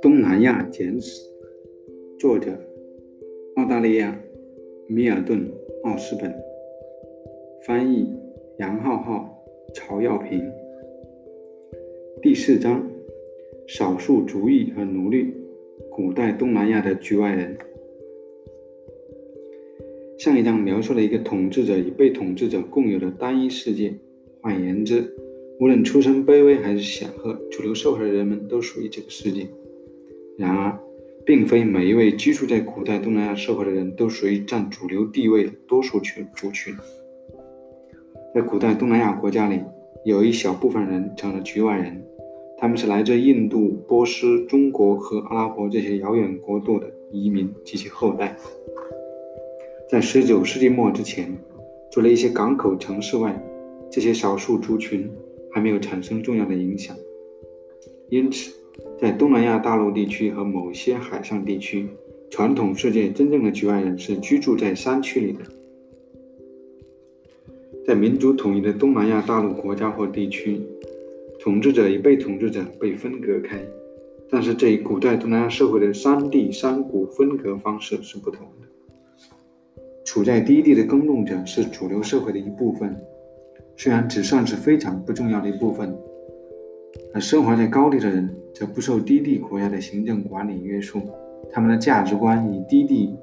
东南亚简史，作者澳大利亚米尔顿·奥斯本，翻译杨浩浩、曹耀平。第四章：少数族裔和奴隶，古代东南亚的局外人。上一章描述了一个统治者与被统治者共有的单一世界。换言之，无论出身卑微还是显赫，主流社会的人们都属于这个世界。然而，并非每一位居住在古代东南亚社会的人都属于占主流地位的多数群族群。在古代东南亚国家里，有一小部分人成了局外人，他们是来自印度、波斯、中国和阿拉伯这些遥远国度的移民及其后代。在19世纪末之前，除了一些港口城市外，这些少数族群还没有产生重要的影响。因此，在东南亚大陆地区和某些海上地区，传统世界真正的局外人是居住在山区里的。在民族统一的东南亚大陆国家或地区，统治者与被统治者被分隔开，但是这与古代东南亚社会的山地山谷分隔方式是不同的。处在低地的耕种者是主流社会的一部分，虽然只算是非常不重要的一部分。而生活在高地的人则不受低地国家的行政管理约束，他们的价值观与低地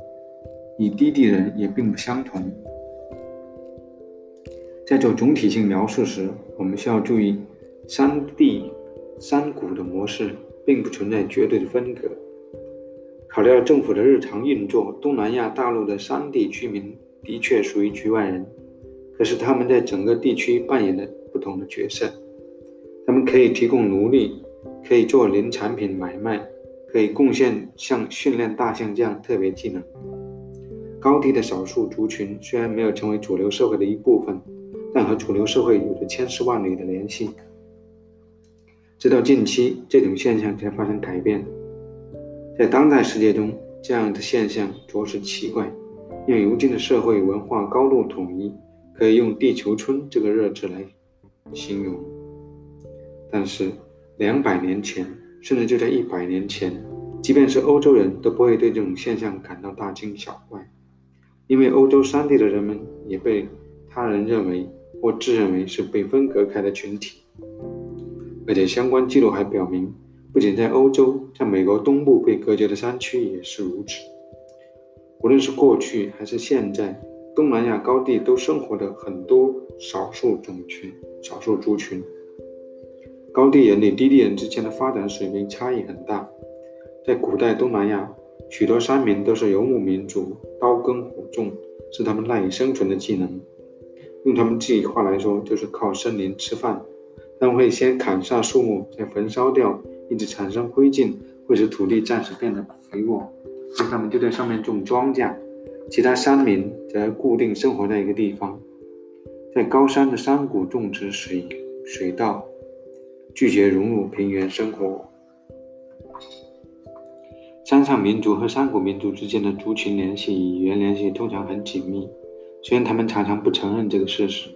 与低地人也并不相同。在做总体性描述时，我们需要注意，山地山谷的模式并不存在绝对的分隔。考虑到政府的日常运作，东南亚大陆的山地居民的确属于局外人，可是他们在整个地区扮演着不同的角色。他们可以提供奴隶，可以做林产品买卖，可以贡献像训练大象这样特别技能。高地的少数族群虽然没有成为主流社会的一部分，但和主流社会有着千丝万缕的联系。直到近期，这种现象才发生改变。在当代世界中，这样的现象着实奇怪。用如今的社会文化高度统一，可以用“地球村”这个热词来形容。但是，两百年前，甚至就在一百年前，即便是欧洲人都不会对这种现象感到大惊小怪，因为欧洲山地的人们也被他人认为或自认为是被分隔开的群体。而且，相关记录还表明，不仅在欧洲，在美国东部被隔绝的山区也是如此。无论是过去还是现在，东南亚高地都生活着很多少数种群、少数族群。高地人与低地人之间的发展水平差异很大。在古代东南亚，许多山民都是游牧民族，刀耕火种是他们赖以生存的技能。用他们自己话来说，就是靠森林吃饭。他们会先砍下树木，再焚烧掉，一直产生灰烬，会使土地暂时变得肥沃。那他们就在上面种庄稼。其他山民则固定生活在一个地方，在高山的山谷种植水水稻。拒绝融入平原生活。山上民族和山谷民族之间的族群联系与语言联系通常很紧密，虽然他们常常不承认这个事实。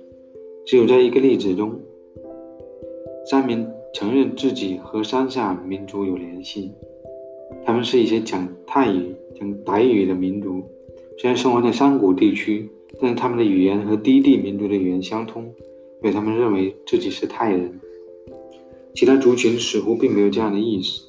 只有在一个例子中，山民承认自己和山下民族有联系。他们是一些讲泰语、讲傣语的民族，虽然生活在山谷地区，但是他们的语言和低地民族的语言相通，因为他们认为自己是泰人。其他族群似乎并没有这样的意识，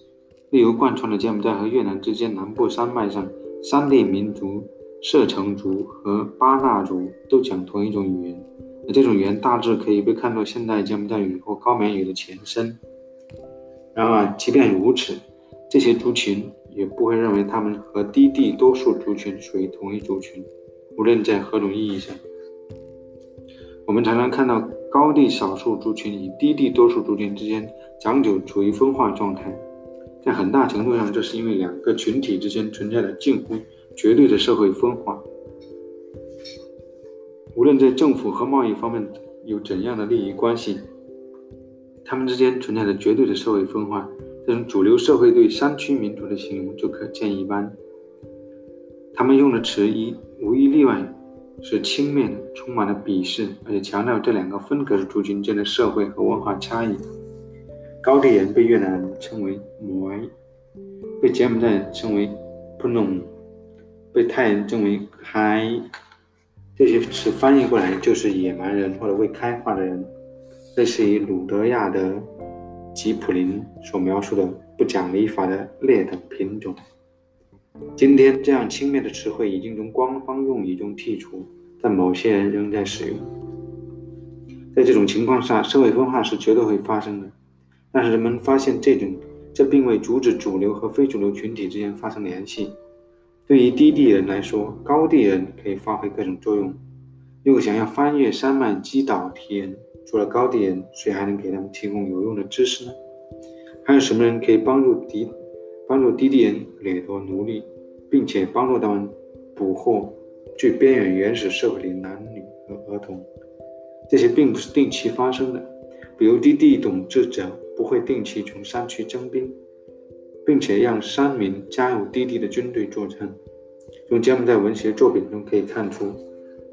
例如贯穿的柬埔寨和越南之间南部山脉上，山地民族射城族和巴纳族都讲同一种语言，而这种语言大致可以被看作现代柬埔寨语或高棉语的前身。然而，即便如此，这些族群也不会认为他们和低地多数族群属于同一族群，无论在何种意义上。我们常常看到。高地少数族群与低地多数族群之间长久处于分化状态，在很大程度上，这是因为两个群体之间存在着近乎绝对的社会分化。无论在政府和贸易方面有怎样的利益关系，他们之间存在着绝对的社会分化。这种主流社会对山区民族的形容就可见一斑。他们用的词一无一例外是轻蔑的，充满了鄙视，而且强调这两个分隔的族群间的社会和文化差异。高地人被越南人称为“摩”，被柬埔寨人称为“普农”，被泰人称为“嗨”。这些词翻译过来就是野蛮人或者未开化的人，类似于鲁德亚德吉普林所描述的不讲礼法的劣等品种。今天，这样轻蔑的词汇已经从官方用语中剔除，但某些人仍在使用。在这种情况下，社会分化是绝对会发生的。但是人们发现，这种这并未阻止主流和非主流群体之间发生联系。对于低地人来说，高地人可以发挥各种作用。如果想要翻越山脉击倒敌人，除了高地人，谁还能给他们提供有用的知识呢？还有什么人可以帮助敌帮助低地人掠夺奴隶，并且帮助他们捕获最边缘原始社会的男女和儿童？这些并不是定期发生的。比如低地统治者不会定期从山区征兵，并且让山民加入低地的军队作战。从柬埔寨文学作品中可以看出，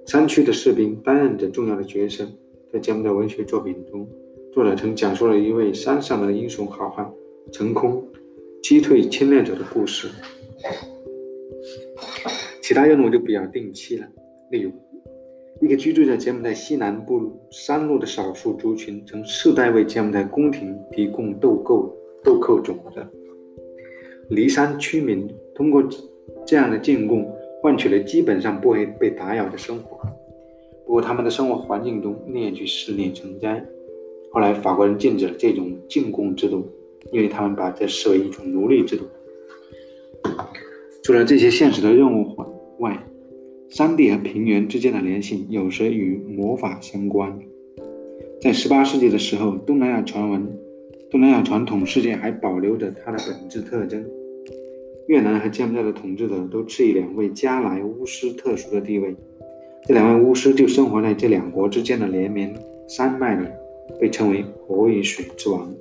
山区的士兵担任着重要的角色。在柬埔寨文学作品中，作者曾讲述了一位山上的英雄好汉成空。击退侵略者的故事，其他任务就比较定期了。例如，一个居住在柬埔寨西南部山路的少数族群，曾世代为柬埔寨宫廷提供豆蔻、豆蔻种子。离山居民通过这样的进贡，换取了基本上不会被打扰的生活。不过，他们的生活环境中列举肆虐成灾。后来，法国人禁止了这种进贡制度。因为他们把这视为一种奴隶制度。除了这些现实的任务外，山地和平原之间的联系有时与魔法相关。在18世纪的时候，东南亚传闻、东南亚传统世界还保留着它的本质特征。越南和柬埔寨的统治者都赐予两位加莱巫师特殊的地位，这两位巫师就生活在这两国之间的连绵山脉里，被称为“火与水之王”。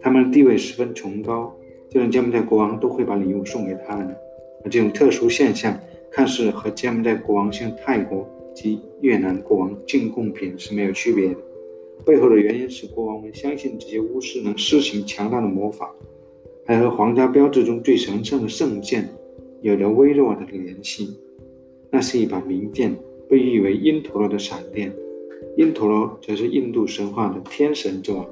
他们的地位十分崇高，就连柬埔寨国王都会把礼物送给他们。而这种特殊现象，看似和柬埔寨国王向泰国及越南国王进贡品是没有区别的。背后的原因是国王们相信这些巫师能施行强大的魔法，还和皇家标志中最神圣的圣剑有着微弱的联系。那是一把名剑，被誉为因陀罗的闪电。因陀罗则是印度神话的天神之王。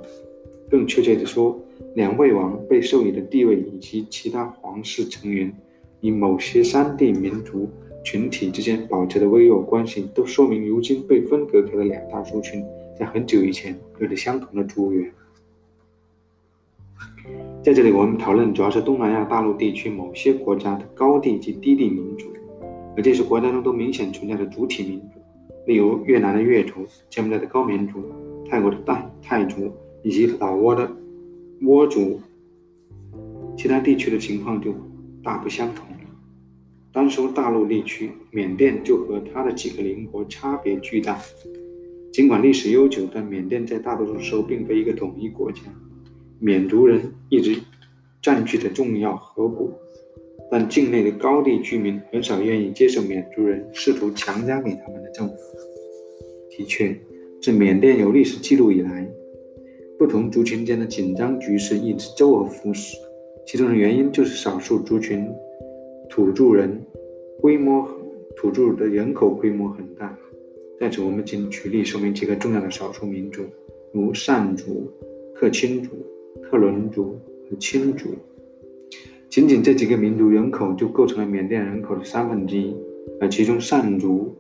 更确切地说，两位王被授予的地位以及其他皇室成员与某些山地民族群体之间保持的微弱关系，都说明如今被分隔开的两大族群在很久以前有着相同的族源。在这里，我们讨论主要是东南亚大陆地区某些国家的高地及低地民族，而这些国家中都明显存在着主体民族，例如越南的越族、柬埔寨的高棉族、泰国的泰泰族。以及老挝的挝族，其他地区的情况就大不相同了。单说大陆地区，缅甸就和它的几个邻国差别巨大。尽管历史悠久，但缅甸在大多数时候并非一个统一国家。缅族人一直占据着重要河谷，但境内的高地居民很少愿意接受缅族人试图强加给他们的政府。的确，自缅甸有历史记录以来，不同族群间的紧张局势一直周而复始，其中的原因就是少数族群土著人规模土著的人口规模很大。在此，我们仅举例说明几个重要的少数民族，如善族、克钦族、克伦族和钦族。仅仅这几个民族人口就构成了缅甸人口的三分之一，而其中善族、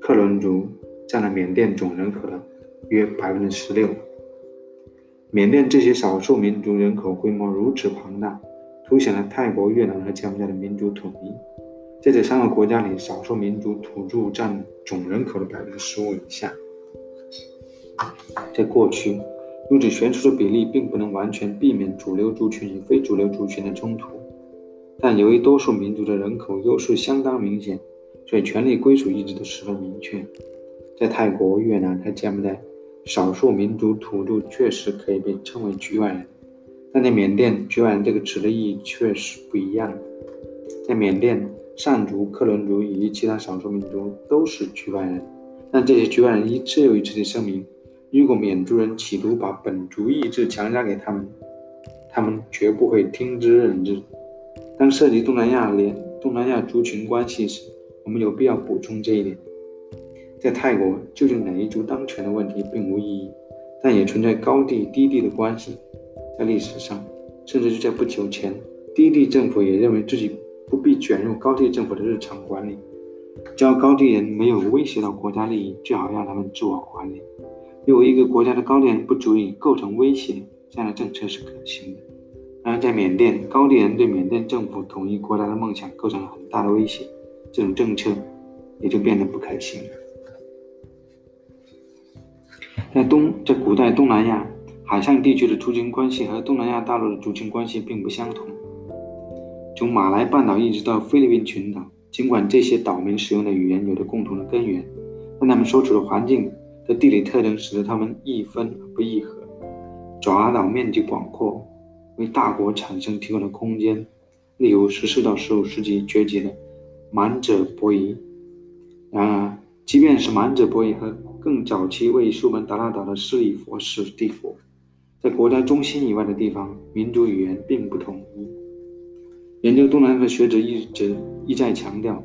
克伦族占了缅甸总人口的约百分之十六。缅甸这些少数民族人口规模如此庞大，凸显了泰国、越南和柬埔寨的民族统一。在这三个国家里，少数民族土著占总人口的百分之十五以下。在过去，如此悬殊的比例并不能完全避免主流族群与非主流族群的冲突，但由于多数民族的人口优势相当明显，所以权力归属一直都十分明确。在泰国、越南和柬埔寨。少数民族土著确实可以被称为局外人，但在缅甸，局外人这个词的意义确实不一样。在缅甸，善族、克伦族以及其他少数民族都是局外人。但这些局外人一次又一次地声明，如果缅族人企图把本族意志强加给他们，他们绝不会听之任之。当涉及东南亚联东南亚族群关系时，我们有必要补充这一点。在泰国，究竟哪一族当权的问题并无意义，但也存在高地低地的关系。在历史上，甚至就在不久前，低地政府也认为自己不必卷入高地政府的日常管理。只要高地人没有威胁到国家利益，最好让他们自我管理。如果一个国家的高地人不足以构成威胁，这样的政策是可行的。然而，在缅甸，高地人对缅甸政府统一国家的梦想构成了很大的威胁，这种政策也就变得不可行了。在东，在古代东南亚海上地区的族群关系和东南亚大陆的族群关系并不相同。从马来半岛一直到菲律宾群岛，尽管这些岛民使用的语言有着共同的根源，但他们所处的环境的地理特征使得他们易分不易合。爪哇岛面积广阔。为大国产生提供了空间，例如十四到十五世纪崛起的满者伯夷。然而，即便是满者伯夷和更早期位于苏门答腊岛的斯里佛士帝国，在国家中心以外的地方，民族语言并不统一。研究东南亚的学者一直一再强调，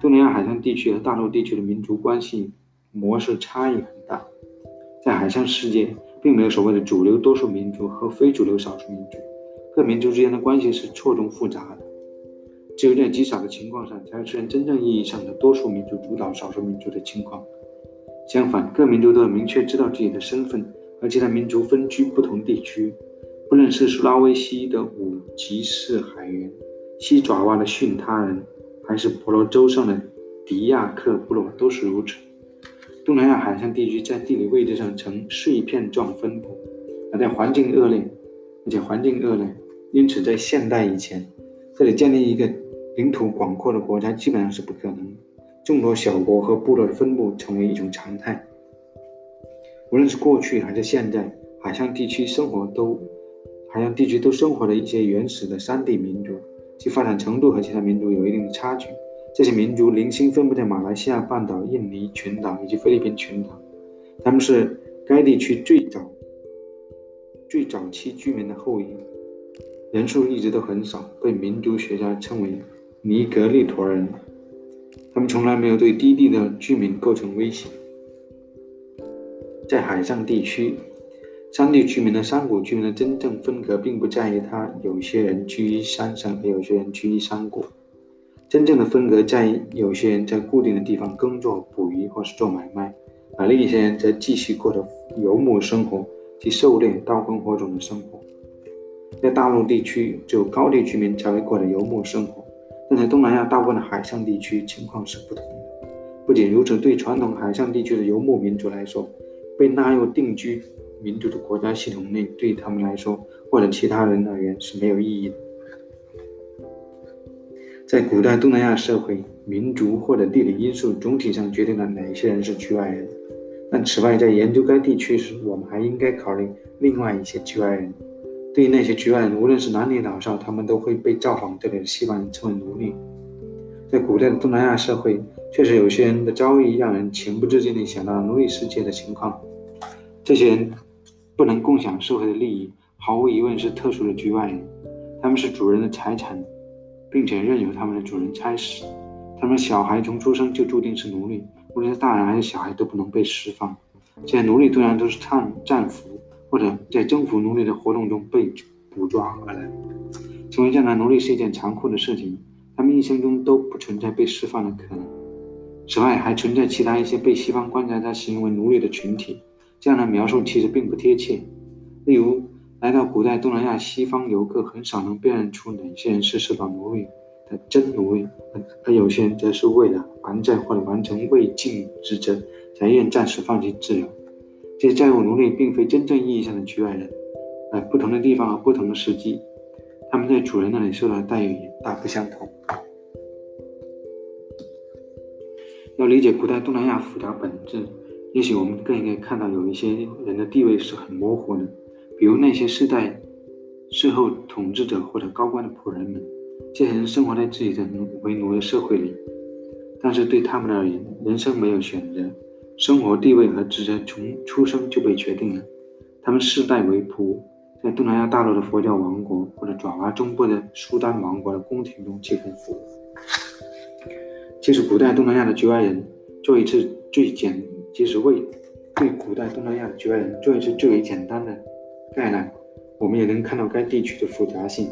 东南亚海上地区和大陆地区的民族关系模式差异很大。在海上世界，并没有所谓的主流多数民族和非主流少数民族。各民族之间的关系是错综复杂的，只有在极少的情况下才会出现真正意义上的多数民族主导少数民族的情况。相反，各民族都要明确知道自己的身份，而其他民族分居不同地区，不论是苏拉威西的五吉士海员、西爪哇的逊他人，还是婆罗洲上的迪亚克部落，都是如此。东南亚海上地区在地理位置上呈碎片状分布，而在环境恶劣。而且环境恶劣，因此在现代以前，这里建立一个领土广阔的国家基本上是不可能。众多小国和部落的分布成为一种常态。无论是过去还是现在，海上地区生活都海洋地区都生活着一些原始的山地民族，其发展程度和其他民族有一定的差距。这些民族零星分布在马来西亚半岛、印尼群岛以及菲律宾群岛，他们是该地区最早。最早期居民的后裔，人数一直都很少，被民族学家称为尼格利陀人。他们从来没有对低地的居民构成威胁。在海上地区，山地居民和山谷居民的真正分隔，并不在于他有些人居于山上，有些人居于山谷。真正的分隔在于，有些人在固定的地方耕作、捕鱼或是做买卖，而另一些人则继续过着游牧生活。及狩猎、刀耕火种的生活，在大陆地区，只有高地居民才会过着游牧生活。但在东南亚大部分的海上地区，情况是不同的。不仅如此，对传统海上地区的游牧民族来说，被纳入定居民族的国家系统内，对他们来说或者其他人而言是没有意义的。在古代东南亚社会，民族或者地理因素总体上决定了哪些人是局外人。但此外，在研究该地区时，我们还应该考虑另外一些局外人。对于那些局外人，无论是男女老少，他们都会被造访这里的西方人称为奴隶。在古代的东南亚社会，确实有些人的遭遇让人情不自禁地想到奴隶世界的情况。这些人不能共享社会的利益，毫无疑问是特殊的局外人。他们是主人的财产，并且任由他们的主人差使。他们小孩从出生就注定是奴隶。无论是大人还是小孩都不能被释放。这些奴隶通常都是战战俘，或者在征服奴隶的活动中被捕抓而来。成为这样的奴隶是一件残酷的事情，他们一生中都不存在被释放的可能。此外，还存在其他一些被西方观察家形容为奴隶的群体，这样的描述其实并不贴切。例如，来到古代东南亚，西方游客很少能辨认出哪些人是受到奴隶的。真奴隶，而有些人则是为了还债或者完成未尽之责，才愿暂时放弃自由。这些债务奴隶并非真正意义上的局外人，在不同的地方和不同的时机，他们在主人那里受到的待遇也大不相同。要理解古代东南亚复杂本质，也许我们更应该看到有一些人的地位是很模糊的，比如那些世代事后统治者或者高官的仆人们。这些人生活在自己的为奴的社会里，但是对他们而言，人生没有选择，生活地位和职责从出生就被决定了。他们世代为仆，在东南亚大陆的佛教王国或者爪哇中部的苏丹王国的宫廷中提供服务。即使古代东南亚的局外人做一次最简，即使为对古代东南亚的局外人做一次最为简单的概览，我们也能看到该地区的复杂性。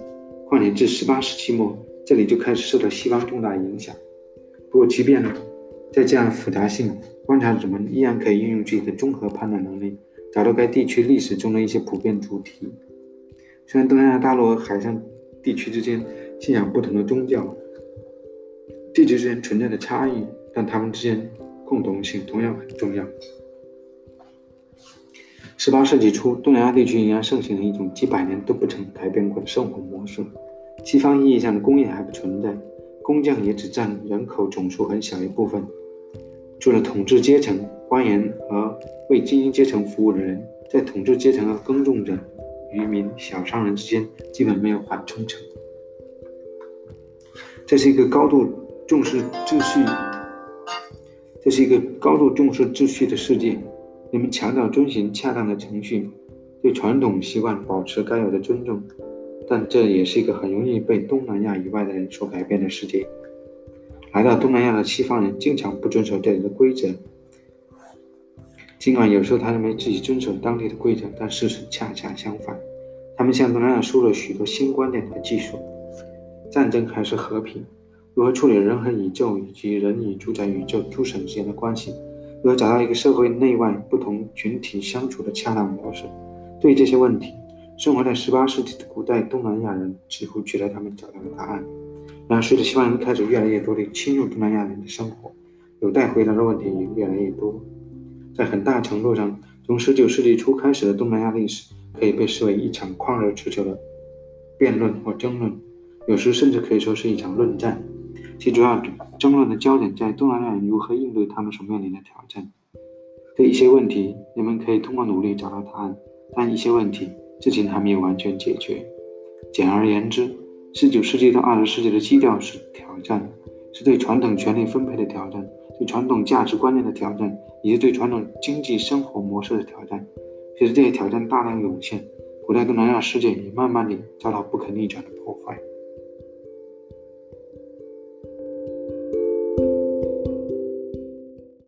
况且至18世纪末，这里就开始受到西方重大影响。不过，即便呢在这样的复杂性，观察者们依然可以运用自己的综合判断能力，找到该地区历史中的一些普遍主题。虽然东南亚大陆和海上地区之间信仰不同的宗教，地区之间存在的差异，但它们之间共同性同样很重要。十八世纪初，东南亚地区仍然盛行了一种几百年都不曾改变过的生活模式。西方意义上的工业还不存在，工匠也只占人口总数很小一部分。除了统治阶层、官员和为精英阶层服务的人，在统治阶层和耕种者、渔民、小商人之间基本没有缓冲层。这是一个高度重视秩序，这是一个高度重视秩序的世界。人们强调遵循恰当的程序，对传统习惯保持该有的尊重，但这也是一个很容易被东南亚以外的人所改变的世界。来到东南亚的西方人经常不遵守这里的规则，尽管有时候他认为自己遵守当地的规则，但事实恰恰相反。他们向东南亚输入了许多新观点和技术：战争还是和平？如何处理人和宇宙以及人与主宰宇宙诸神之间的关系？如何找到一个社会内外不同群体相处的恰当模式？对这些问题，生活在18世纪的古代东南亚人几乎觉得他们找到了答案。然而，随着西方人开始越来越多地侵入东南亚人的生活，有待回答的问题也越来越多。在很大程度上，从19世纪初开始的东南亚历史可以被视为一场旷日持久的辩论或争论，有时甚至可以说是一场论战。其主要争论的焦点在东南亚人如何应对他们所面临的挑战。对一些问题，人们可以通过努力找到答案，但一些问题至今还没有完全解决。简而言之十九世纪到二十世纪的基调是挑战，是对传统权力分配的挑战，对传统价值观念的挑战，以及对传统经济生活模式的挑战。随着这些挑战大量涌现，古代东南亚世界也慢慢地遭到不可逆转的破坏。